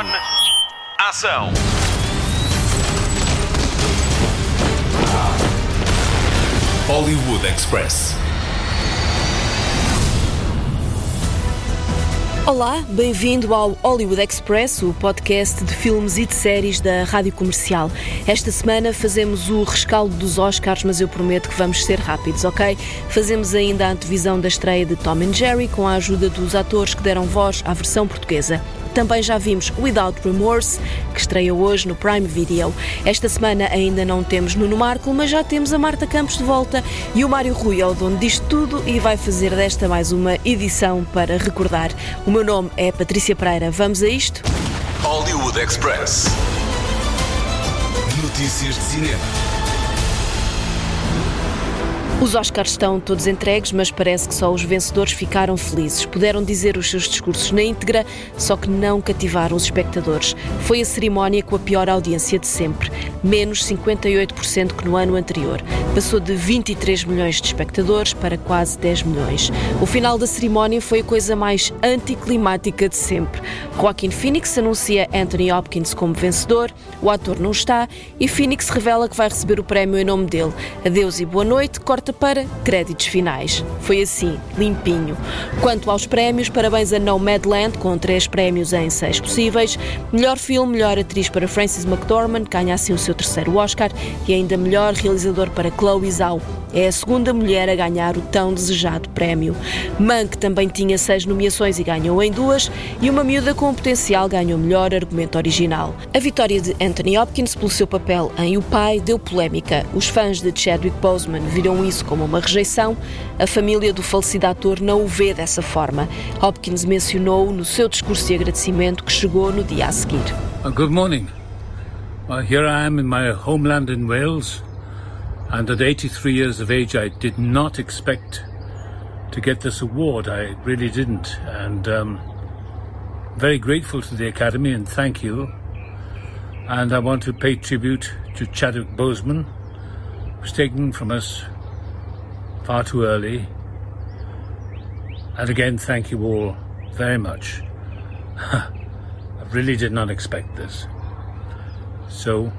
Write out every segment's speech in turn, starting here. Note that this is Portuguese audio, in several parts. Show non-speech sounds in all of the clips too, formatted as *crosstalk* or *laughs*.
On. Ação. Hollywood Express. Olá, bem-vindo ao Hollywood Express, o podcast de filmes e de séries da Rádio Comercial. Esta semana fazemos o rescaldo dos Oscars, mas eu prometo que vamos ser rápidos, ok? Fazemos ainda a antevisão da estreia de Tom and Jerry com a ajuda dos atores que deram voz à versão portuguesa. Também já vimos Without Remorse, que estreia hoje no Prime Video. Esta semana ainda não temos Nuno Marco, mas já temos a Marta Campos de volta e o Mário Rui é o dono disto tudo e vai fazer desta mais uma edição para recordar. O meu nome é Patrícia Pereira. Vamos a isto? Hollywood Express. Notícias de cinema. Os Oscars estão todos entregues, mas parece que só os vencedores ficaram felizes. Puderam dizer os seus discursos na íntegra, só que não cativaram os espectadores. Foi a cerimónia com a pior audiência de sempre, menos 58% que no ano anterior. Passou de 23 milhões de espectadores para quase 10 milhões. O final da cerimónia foi a coisa mais anticlimática de sempre. Joaquin Phoenix anuncia Anthony Hopkins como vencedor, o ator não está e Phoenix revela que vai receber o prémio em nome dele. Adeus e boa noite, corta para créditos finais. Foi assim, limpinho. Quanto aos prémios, parabéns a Nomadland, com três prémios em seis possíveis. Melhor filme, melhor atriz para Frances McDormand, ganha assim o seu terceiro Oscar, e ainda melhor realizador para Chloe Zhao. É a segunda mulher a ganhar o tão desejado prémio. Mank também tinha seis nomeações e ganhou em duas, e Uma Miúda com Potencial ganhou melhor argumento original. A vitória de Anthony Hopkins pelo seu papel em O Pai deu polémica. Os fãs de Chadwick Boseman viram isso como uma rejeição. A família do falecido ator não o vê dessa forma. Hopkins mencionou no seu discurso de agradecimento que chegou no dia a seguir. Good morning. Well, here I am in my homeland in Wales. And at 83 years of age, I did not expect to get this award. I really didn't. And um, very grateful to the Academy and thank you. And I want to pay tribute to Chadwick Boseman, who's taken from us far too early. And again, thank you all very much. *laughs* I really did not expect this. So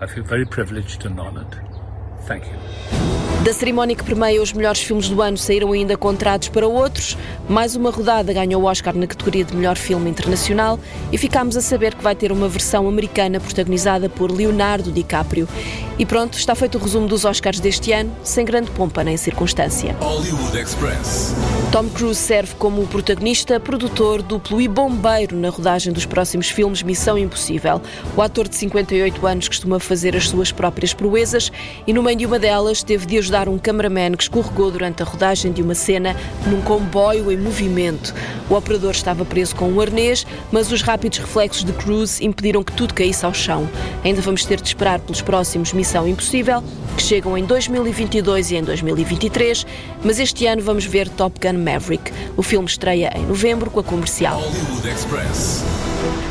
I feel very privileged and honoured. Thank you. Da cerimónia que permeia os melhores filmes do ano saíram ainda contratos para outros. Mais uma rodada ganhou o Oscar na categoria de melhor filme internacional e ficámos a saber que vai ter uma versão americana protagonizada por Leonardo DiCaprio. E pronto, está feito o resumo dos Oscars deste ano, sem grande pompa nem circunstância. Hollywood Express. Tom Cruise serve como protagonista, produtor, duplo e bombeiro na rodagem dos próximos filmes Missão Impossível. O ator de 58 anos costuma fazer as suas próprias proezas e no meio de uma delas teve de ajudar um cameraman que escorregou durante a rodagem de uma cena num comboio em movimento. O operador estava preso com um arnês, mas os rápidos reflexos de Cruise impediram que tudo caísse ao chão. Ainda vamos ter de esperar pelos próximos Missão Impossível, que chegam em 2022 e em 2023, mas este ano vamos ver Top Gun Maverick. O filme estreia em novembro com a comercial.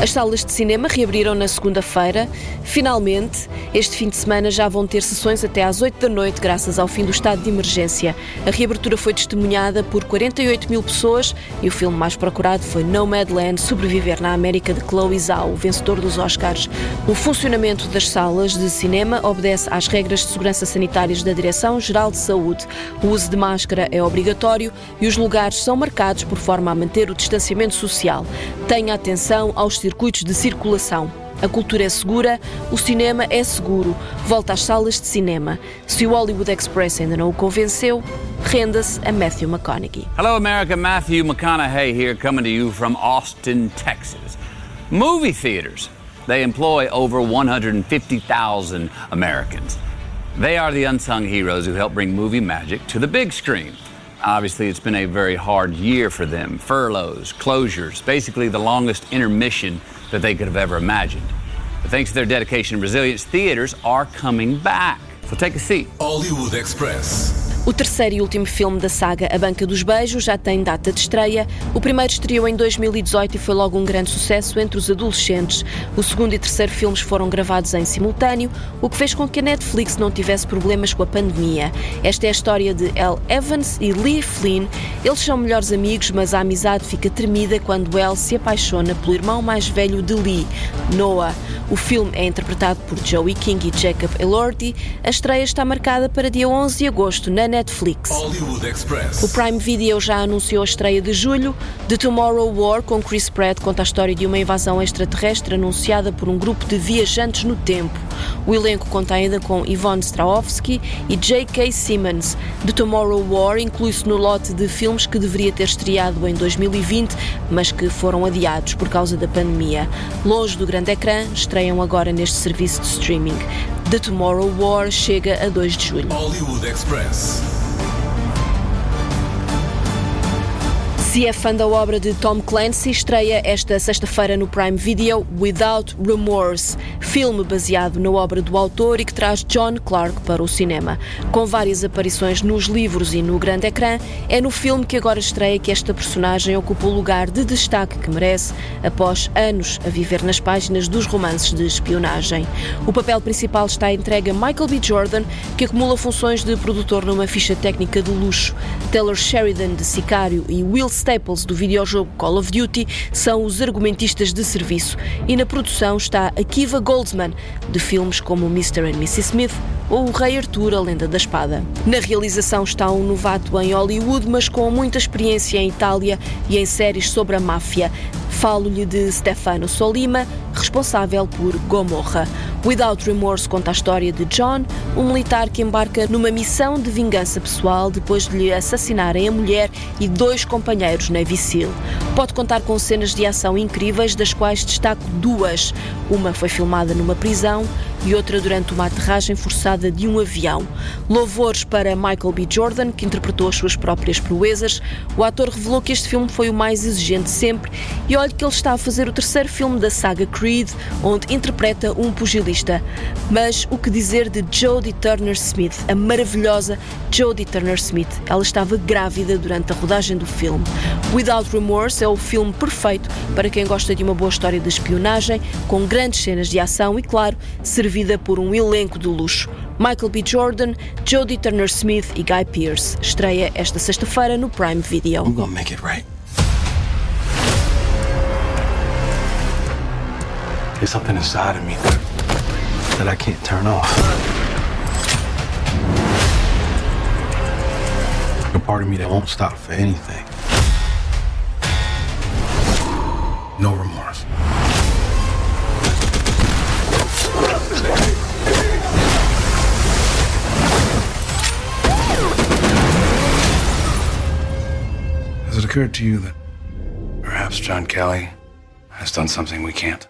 As salas de cinema reabriram na segunda-feira. Finalmente, este fim de semana já vão ter sessões até às 8 da noite, graças ao fim do estado de emergência. A reabertura foi testemunhada por 48 mil pessoas e o filme mais procurado foi Nomadland Sobreviver na América de Chloe Zhao, vencedor dos Oscars. O funcionamento das salas de cinema obedece às regras de segurança sanitárias da Direção-Geral de Saúde. O uso de máscara é obrigatório e os lugares são marcados por forma a manter o distanciamento social. Tenha atenção aos circuitos de circulação. A cultura é segura, o cinema é seguro. Volta às salas de cinema. Se o Hollywood Express ainda não o convenceu, renda-se a Matthew McConaughey. Hello, America. Matthew McConaughey here, coming to you from Austin, Texas. Movie theaters. They employ over 150,000 Americans. They are the unsung heroes who help bring movie magic to the big screen. Obviously, it's been a very hard year for them furloughs, closures, basically the longest intermission that they could have ever imagined. But thanks to their dedication and resilience, theaters are coming back. So take a seat. Hollywood Express. O terceiro e último filme da saga A Banca dos Beijos já tem data de estreia. O primeiro estreou em 2018 e foi logo um grande sucesso entre os adolescentes. O segundo e terceiro filmes foram gravados em simultâneo, o que fez com que a Netflix não tivesse problemas com a pandemia. Esta é a história de Elle Evans e Lee Flynn. Eles são melhores amigos, mas a amizade fica tremida quando Elle se apaixona pelo irmão mais velho de Lee, Noah. O filme é interpretado por Joey King e Jacob Elordi. A estreia está marcada para dia 11 de agosto na Netflix. Express. O Prime Video já anunciou a estreia de julho. The Tomorrow War, com Chris Pratt, conta a história de uma invasão extraterrestre anunciada por um grupo de viajantes no tempo. O elenco conta ainda com Yvonne Strahovski e J.K. Simmons. The Tomorrow War inclui-se no lote de filmes que deveria ter estreado em 2020, mas que foram adiados por causa da pandemia. Longe do grande ecrã, estreiam agora neste serviço de streaming. The Tomorrow War chega a 2 de julho. Hollywood Express. Se é fã da obra de Tom Clancy, estreia esta sexta-feira no Prime Video Without Remorse, filme baseado na obra do autor e que traz John Clark para o cinema. Com várias aparições nos livros e no grande ecrã, é no filme que agora estreia que esta personagem ocupa o lugar de destaque que merece após anos a viver nas páginas dos romances de espionagem. O papel principal está entregue a Michael B. Jordan, que acumula funções de produtor numa ficha técnica de luxo. Taylor Sheridan, de Sicário, e Will Staples, do videojogo Call of Duty, são os argumentistas de serviço. E na produção está Akiva Goldsman, de filmes como Mr. and Mrs. Smith ou O Rei Arthur, a Lenda da Espada. Na realização está um novato em Hollywood, mas com muita experiência em Itália e em séries sobre a máfia. Falo-lhe de Stefano Solima, responsável por Gomorra. Without Remorse conta a história de John, um militar que embarca numa missão de vingança pessoal depois de lhe assassinarem a mulher e dois companheiros Navy SEAL. Pode contar com cenas de ação incríveis, das quais destaco duas. Uma foi filmada numa prisão e outra durante uma aterragem forçada de um avião. Louvores para Michael B. Jordan, que interpretou as suas próprias proezas. O ator revelou que este filme foi o mais exigente sempre e olhe que ele está a fazer o terceiro filme da saga Creed, onde interpreta um pugilista. Mas o que dizer de Jodie Turner-Smith, a maravilhosa Jodie Turner-Smith? Ela estava grávida durante a rodagem do filme. Without Remorse é o filme perfeito para quem gosta de uma boa história de espionagem, com grandes cenas de ação e, claro, servida por um elenco de luxo. Michael B. Jordan, Jodie Turner-Smith e Guy Pearce. Estreia esta sexta-feira no Prime Video. I'm gonna make it right. There's something inside of me that I can't turn off. A part of me that won't stop for anything. No remorse. Has it occurred to you that perhaps John Kelly has done something we can't?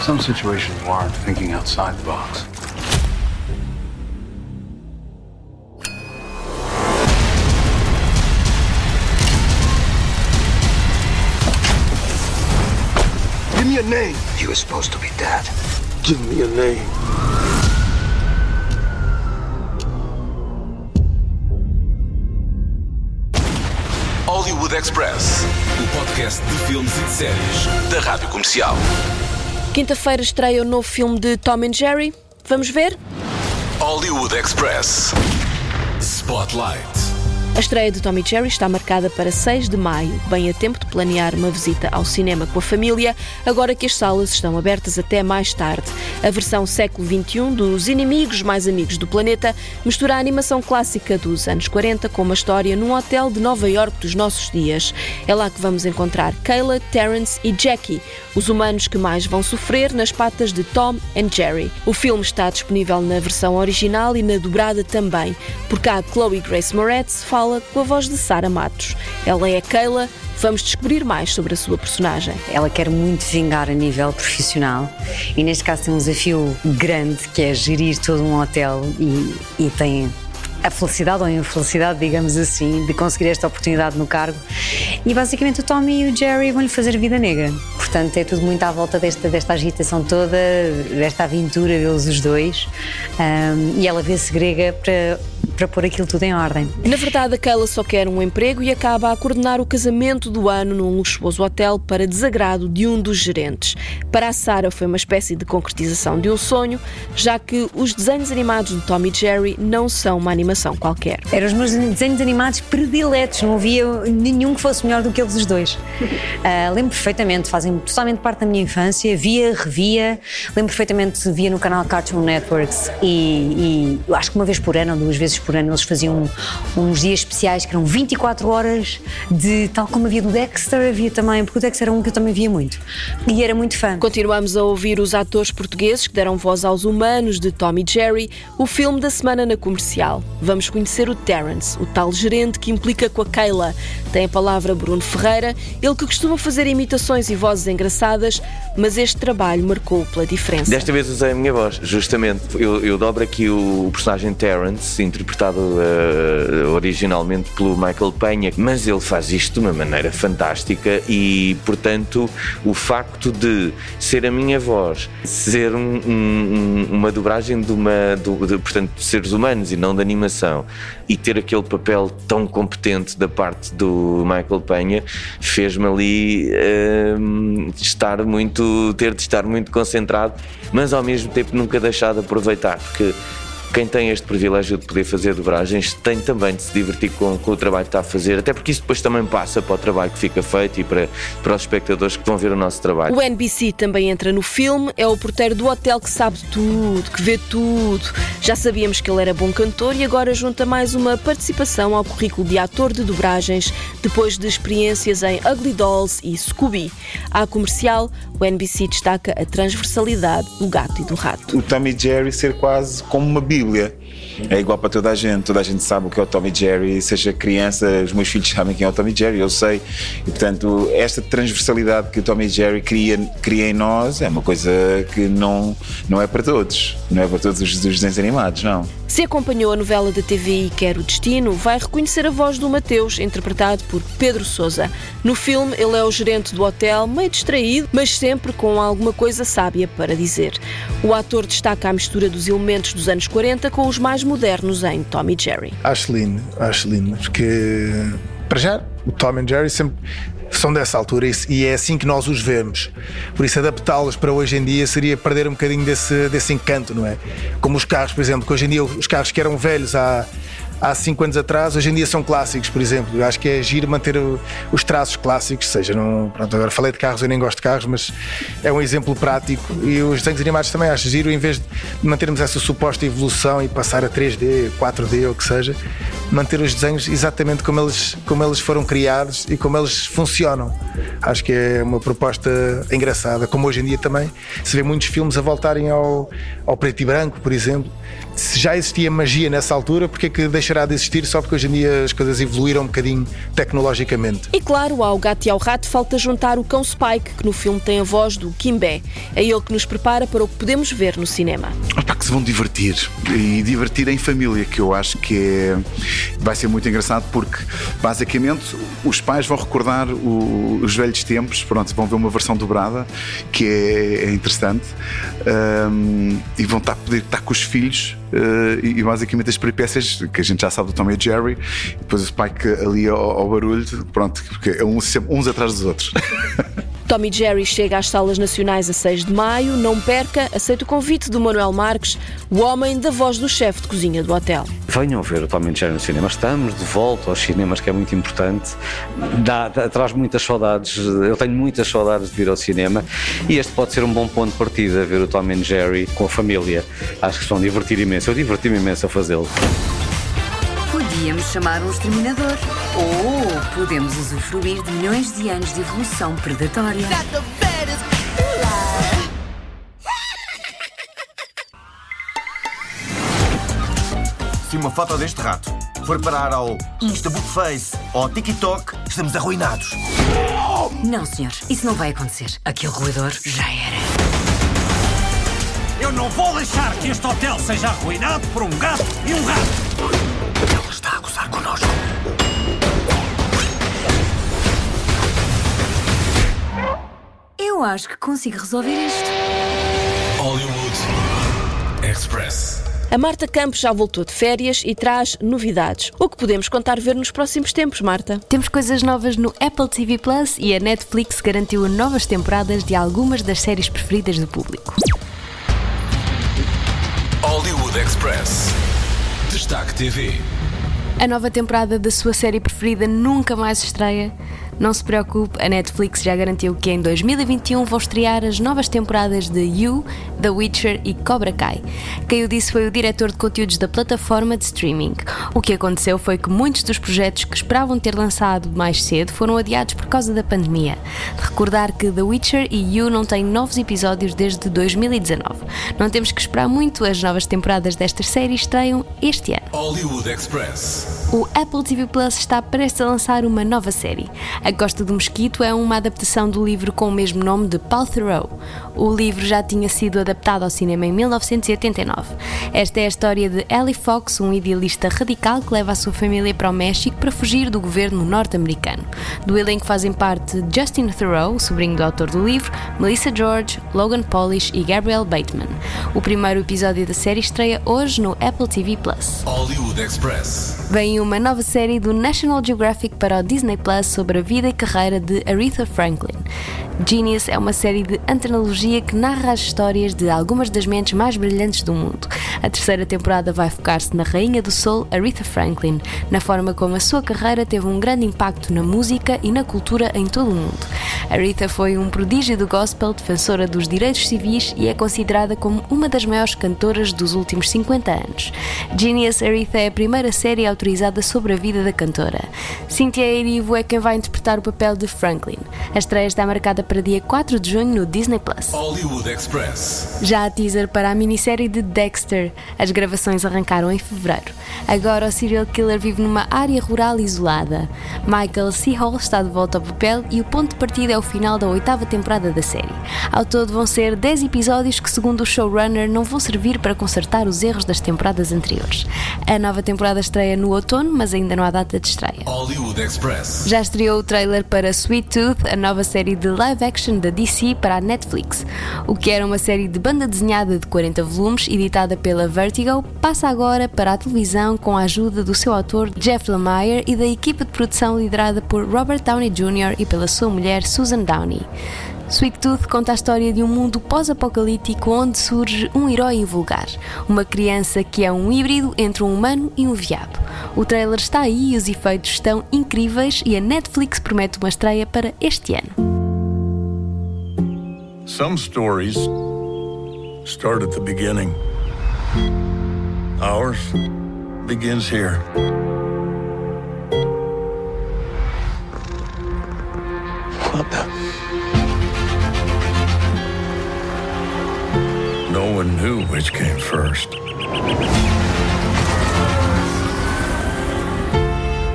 Some situations warrant thinking outside the box. Give me a name. You were supposed to be dead. Give me a name. Hollywood Express. O podcast de filmes e de séries da Rádio Comercial. Quinta-feira estreia o novo filme de Tom and Jerry. Vamos ver? Hollywood Express. Spotlight. A estreia de Tommy Jerry está marcada para 6 de maio, bem a tempo de planear uma visita ao cinema com a família, agora que as salas estão abertas até mais tarde. A versão século XXI dos Inimigos Mais Amigos do Planeta mistura a animação clássica dos anos 40 com uma história num hotel de Nova York dos nossos dias. É lá que vamos encontrar Kayla, Terence e Jackie, os humanos que mais vão sofrer nas patas de Tom and Jerry. O filme está disponível na versão original e na dobrada também. Por cá, Chloe Grace Moretz fala com a voz de Sara Matos. Ela é a Kayla. Vamos descobrir mais sobre a sua personagem. Ela quer muito vingar a nível profissional e neste caso tem um desafio grande que é gerir todo um hotel e, e tem a felicidade ou a infelicidade, digamos assim, de conseguir esta oportunidade no cargo. E basicamente o Tommy e o Jerry vão lhe fazer vida negra. portanto é tudo muito à volta desta, desta agitação toda, desta aventura deles os dois. Um, e ela vê-se grega para para pôr aquilo tudo em ordem. Na verdade, a Keila só quer um emprego e acaba a coordenar o casamento do ano num luxuoso hotel para desagrado de um dos gerentes. Para a Sara foi uma espécie de concretização de um sonho, já que os desenhos animados de Tom e Jerry não são uma animação qualquer. Eram os meus desenhos animados prediletos, não havia nenhum que fosse melhor do que eles os dois. Uh, lembro perfeitamente, fazem totalmente parte da minha infância, via, revia, lembro perfeitamente, via no canal Cartoon Networks e, e acho que uma vez por ano ou duas vezes por ano eles faziam uns dias especiais que eram 24 horas de tal como havia do Dexter, havia também, porque o Dexter era um que eu também via muito e era muito fã. Continuamos a ouvir os atores portugueses que deram voz aos humanos de Tom e Jerry, o filme da semana na comercial. Vamos conhecer o Terence, o tal gerente que implica com a Kayla. Tem a palavra Bruno Ferreira, ele que costuma fazer imitações e vozes engraçadas, mas este trabalho marcou pela diferença. Desta vez usei a minha voz, justamente. Eu, eu dobro aqui o, o personagem Terence, interpretado uh, originalmente pelo Michael Penha, mas ele faz isto de uma maneira fantástica e, portanto, o facto de ser a minha voz, ser um, um, uma dobragem de uma, de, portanto, de seres humanos e não de animação, e ter aquele papel tão competente da parte do Michael Penha, fez-me ali uh, estar muito, ter de estar muito concentrado, mas ao mesmo tempo nunca deixar de aproveitar, porque quem tem este privilégio de poder fazer dobragens tem também de se divertir com, com, o trabalho que está a fazer, até porque isso depois também passa para o trabalho que fica feito e para, para os espectadores que vão ver o nosso trabalho. O NBC também entra no filme, é o porteiro do hotel que sabe tudo, que vê tudo. Já sabíamos que ele era bom cantor e agora junta mais uma participação ao currículo de ator de dobragens depois de experiências em Ugly Dolls e Scooby. À comercial, o NBC destaca a transversalidade do gato e do rato. O Tommy Jerry ser quase como uma bíblia Bíblia é igual para toda a gente, toda a gente sabe o que é o Tommy Jerry, seja criança, os meus filhos sabem quem é o Tommy Jerry, eu sei, e portanto esta transversalidade que o Tommy Jerry cria, cria em nós é uma coisa que não, não é para todos, não é para todos os, os desenhos animados, não. Se acompanhou a novela da TVI Quer o Destino, vai reconhecer a voz do Mateus, interpretado por Pedro Sousa. No filme, ele é o gerente do hotel, meio distraído, mas sempre com alguma coisa sábia para dizer. O ator destaca a mistura dos elementos dos anos 40 com os mais modernos em Tom e Jerry. Ashlyn, Ashlyn, porque para já o Tom e Jerry sempre são dessa altura e é assim que nós os vemos. Por isso, adaptá-los para hoje em dia seria perder um bocadinho desse, desse encanto, não é? Como os carros, por exemplo, que hoje em dia os carros que eram velhos há há 5 anos atrás, hoje em dia são clássicos, por exemplo. Eu acho que é giro manter o, os traços clássicos, seja, não, pronto, agora falei de carros, eu nem gosto de carros, mas é um exemplo prático. E os desenhos animados também acho giro, em vez de mantermos essa suposta evolução e passar a 3D, 4D ou o que seja, manter os desenhos exatamente como eles, como eles foram criados e como eles funcionam. Acho que é uma proposta engraçada, como hoje em dia também se vê muitos filmes a voltarem ao, ao preto e branco, por exemplo. Se já existia magia nessa altura, porque é que deixará de existir só porque hoje em dia as coisas evoluíram um bocadinho tecnologicamente? E claro, ao gato e ao rato falta juntar o cão Spike, que no filme tem a voz do Kimbé. É ele que nos prepara para o que podemos ver no cinema. Opa, que se vão divertir e divertir em família, que eu acho que é, vai ser muito engraçado porque basicamente os pais vão recordar o, os velhos tempos, pronto, vão ver uma versão dobrada que é, é interessante um, e vão estar, poder estar com os filhos uh, e, basicamente as peripécias que a gente já sabe do Tom e Jerry, e depois o Spike ali ao, ao barulho, pronto, porque é uns, uns atrás dos outros. *laughs* Tommy Jerry chega às salas nacionais a 6 de maio. Não perca, aceita o convite do Manuel Marques, o homem da voz do chefe de cozinha do hotel. Venham ver o Tommy Jerry no cinema. Estamos de volta aos cinemas, que é muito importante. Dá, dá, traz muitas saudades. Eu tenho muitas saudades de vir ao cinema e este pode ser um bom ponto de partida, ver o Tommy Jerry com a família. Acho que vão divertir imenso. Eu diverti-me imenso a fazê-lo. Podíamos chamar um exterminador. Ou podemos usufruir de milhões de anos de evolução predatória. Se uma foto deste rato for parar ao Instabookface ou ao TikTok, estamos arruinados. Não, senhor. Isso não vai acontecer. Aquele roedor já era. Eu não vou deixar que este hotel seja arruinado por um gato e um rato. Ela está a gozar connosco. Eu acho que consigo resolver isto. Hollywood Express. A Marta Campos já voltou de férias e traz novidades. O que podemos contar ver nos próximos tempos, Marta? Temos coisas novas no Apple TV Plus e a Netflix garantiu novas temporadas de algumas das séries preferidas do público. Hollywood Express. Destaque TV. A nova temporada da sua série preferida nunca mais estreia. Não se preocupe, a Netflix já garantiu que em 2021 vão estrear as novas temporadas de You, The Witcher e Cobra Kai. Quem o disse foi o diretor de conteúdos da plataforma de streaming. O que aconteceu foi que muitos dos projetos que esperavam ter lançado mais cedo foram adiados por causa da pandemia. De recordar que The Witcher e You não têm novos episódios desde 2019. Não temos que esperar muito, as novas temporadas destas séries estreiam este ano. O Apple TV Plus está prestes a lançar uma nova série. A Costa do Mosquito é uma adaptação do livro com o mesmo nome de Paul Theroux. O livro já tinha sido adaptado ao cinema em 1989. Esta é a história de Ellie Fox, um idealista radical que leva a sua família para o México para fugir do governo norte-americano. Do elenco fazem parte Justin Theroux, sobrinho do autor do livro, Melissa George, Logan Polish e Gabriel Bateman. O primeiro episódio da série estreia hoje no Apple TV Plus. Hollywood Express. Vem uma nova série do National Geographic para o Disney Plus sobre a vida e carreira de Aretha Franklin. Genius é uma série de antenologia que narra as histórias de algumas das mentes mais brilhantes do mundo. A terceira temporada vai focar-se na rainha do soul, Aretha Franklin, na forma como a sua carreira teve um grande impacto na música e na cultura em todo o mundo. Aretha foi um prodígio do gospel, defensora dos direitos civis e é considerada como uma das maiores cantoras dos últimos 50 anos. Genius Aretha é a primeira série autorizada sobre a vida da cantora. Cynthia Erivo é quem vai interpretar o papel de Franklin. A estreia está marcada para dia 4 de junho no Disney Plus. Hollywood Express. Já há teaser para a minissérie de Dexter. As gravações arrancaram em fevereiro. Agora o serial killer vive numa área rural isolada. Michael C. Hall está de volta ao papel e o ponto de partida é o final da oitava temporada da série. Ao todo vão ser 10 episódios que, segundo o showrunner, não vão servir para consertar os erros das temporadas anteriores. A nova temporada estreia no outono, mas ainda não há data de estreia. Hollywood Express. Já estreou o trailer para Sweet Tooth, a nova série de live action da DC para a Netflix. O que era uma série de banda desenhada de 40 volumes, editada pela Vertigo, passa agora para a televisão com a ajuda do seu autor Jeff Lemire e da equipa de produção liderada por Robert Downey Jr. e pela sua mulher Susan Downey. Sweet Tooth conta a história de um mundo pós-apocalíptico onde surge um herói invulgar, uma criança que é um híbrido entre um humano e um veado. O trailer está aí e os efeitos estão incríveis e a Netflix promete uma estreia para este ano. Some stories start at the beginning. Ours begins here. What the? One knew which came first.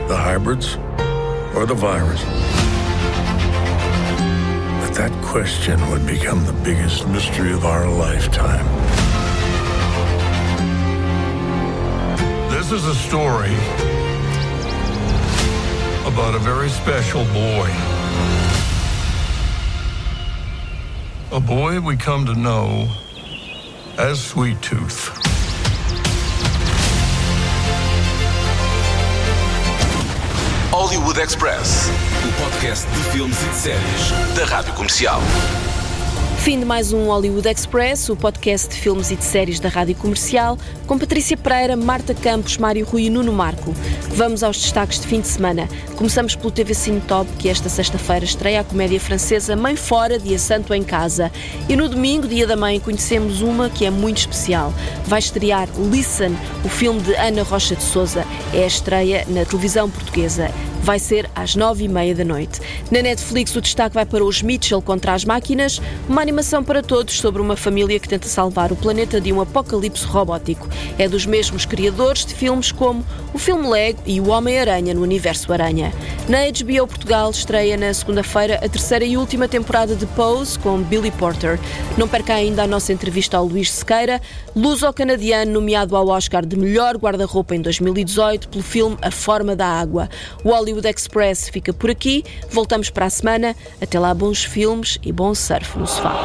The hybrids or the virus? But that question would become the biggest mystery of our lifetime. This is a story about a very special boy. A boy we come to know as Sweet Tooth. Hollywood Express. O podcast de filmes e de séries da Rádio Comercial. Fim de mais um Hollywood Express, o podcast de filmes e de séries da Rádio Comercial, com Patrícia Pereira, Marta Campos, Mário Rui e Nuno Marco. Vamos aos destaques de fim de semana. Começamos pelo TV Cine Top, que esta sexta-feira estreia a comédia francesa Mãe Fora, Dia Santo em Casa. E no domingo, Dia da Mãe, conhecemos uma que é muito especial. Vai estrear Listen, o filme de Ana Rocha de Souza. É a estreia na televisão portuguesa vai ser às nove e meia da noite. Na Netflix, o destaque vai para os Mitchell contra as máquinas, uma animação para todos sobre uma família que tenta salvar o planeta de um apocalipse robótico. É dos mesmos criadores de filmes como o filme Lego e o Homem-Aranha no Universo Aranha. Na HBO Portugal estreia na segunda-feira a terceira e última temporada de Pose com Billy Porter. Não perca ainda a nossa entrevista ao Luís Sequeira, luso-canadiano nomeado ao Oscar de melhor guarda-roupa em 2018 pelo filme A Forma da Água. O Hollywood Express fica por aqui. Voltamos para a semana. Até lá, bons filmes e bom surf no sofá.